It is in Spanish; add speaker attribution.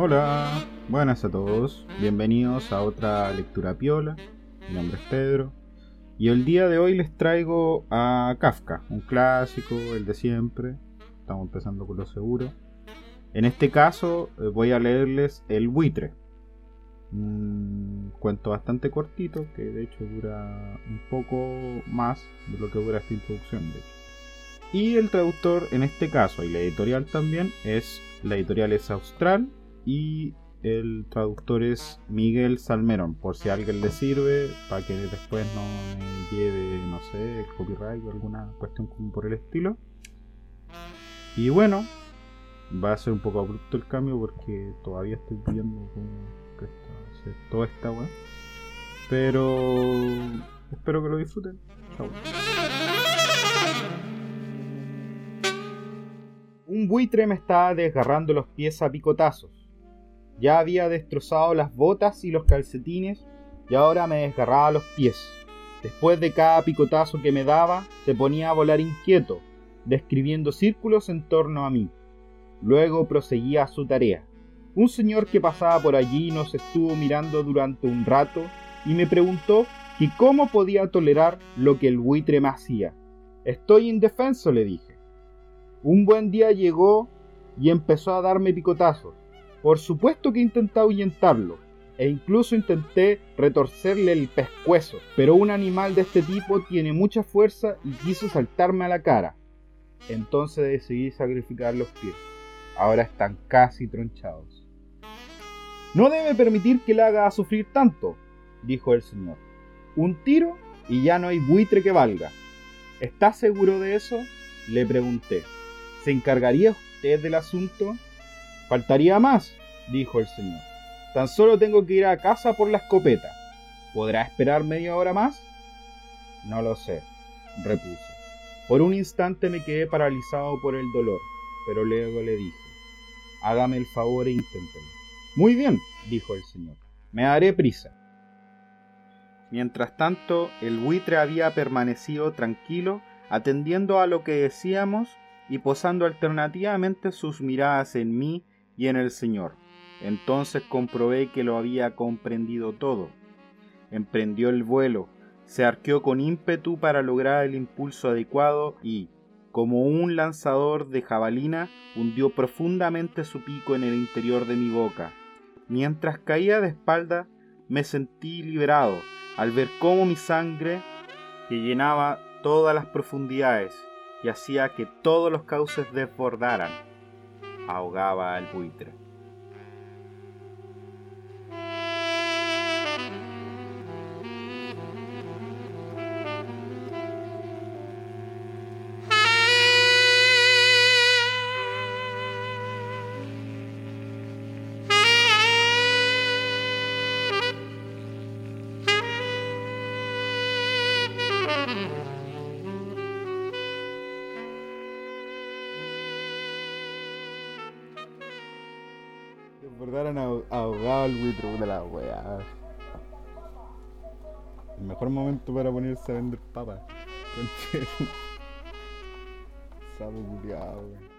Speaker 1: Hola, buenas a todos, bienvenidos a otra lectura piola. Mi nombre es Pedro y el día de hoy les traigo a Kafka, un clásico, el de siempre. Estamos empezando con lo seguro. En este caso eh, voy a leerles El buitre, un cuento bastante cortito que de hecho dura un poco más de lo que dura esta introducción. De hecho. Y el traductor en este caso y la editorial también es la editorial es Austral y el traductor es Miguel Salmerón, por si a alguien le sirve, para que después no me lleve, no sé, copyright o alguna cuestión como por el estilo. Y bueno, va a ser un poco abrupto el cambio porque todavía estoy viendo cómo está, toda esta web. Pero espero que lo disfruten. Chao. Un buitre me estaba desgarrando los pies a picotazos. Ya había destrozado las botas y los calcetines y ahora me desgarraba los pies. Después de cada picotazo que me daba, se ponía a volar inquieto, describiendo círculos en torno a mí. Luego proseguía su tarea. Un señor que pasaba por allí nos estuvo mirando durante un rato y me preguntó que cómo podía tolerar lo que el buitre me hacía. Estoy indefenso, le dije. Un buen día llegó y empezó a darme picotazos. Por supuesto que intenté ahuyentarlo, e incluso intenté retorcerle el pescuezo, pero un animal de este tipo tiene mucha fuerza y quiso saltarme a la cara. Entonces decidí sacrificar los pies. Ahora están casi tronchados. No debe permitir que le haga sufrir tanto, dijo el señor. Un tiro y ya no hay buitre que valga. ¿Está seguro de eso? Le pregunté. ¿Se encargaría usted del asunto? Faltaría más, dijo el señor. Tan solo tengo que ir a casa por la escopeta. ¿Podrá esperar media hora más? No lo sé, repuse. Por un instante me quedé paralizado por el dolor, pero luego le dije, hágame el favor e inténtelo. Muy bien, dijo el señor, me daré prisa. Mientras tanto, el buitre había permanecido tranquilo, atendiendo a lo que decíamos y posando alternativamente sus miradas en mí y en el Señor. Entonces comprobé que lo había comprendido todo. Emprendió el vuelo, se arqueó con ímpetu para lograr el impulso adecuado y, como un lanzador de jabalina, hundió profundamente su pico en el interior de mi boca. Mientras caía de espalda, me sentí liberado al ver cómo mi sangre, que llenaba todas las profundidades y hacía que todos los cauces desbordaran, ahogaba al buitre. Desbordaron ahogado el buitre de la weá. El mejor momento para ponerse a vender papas. Sabe culiado, weón.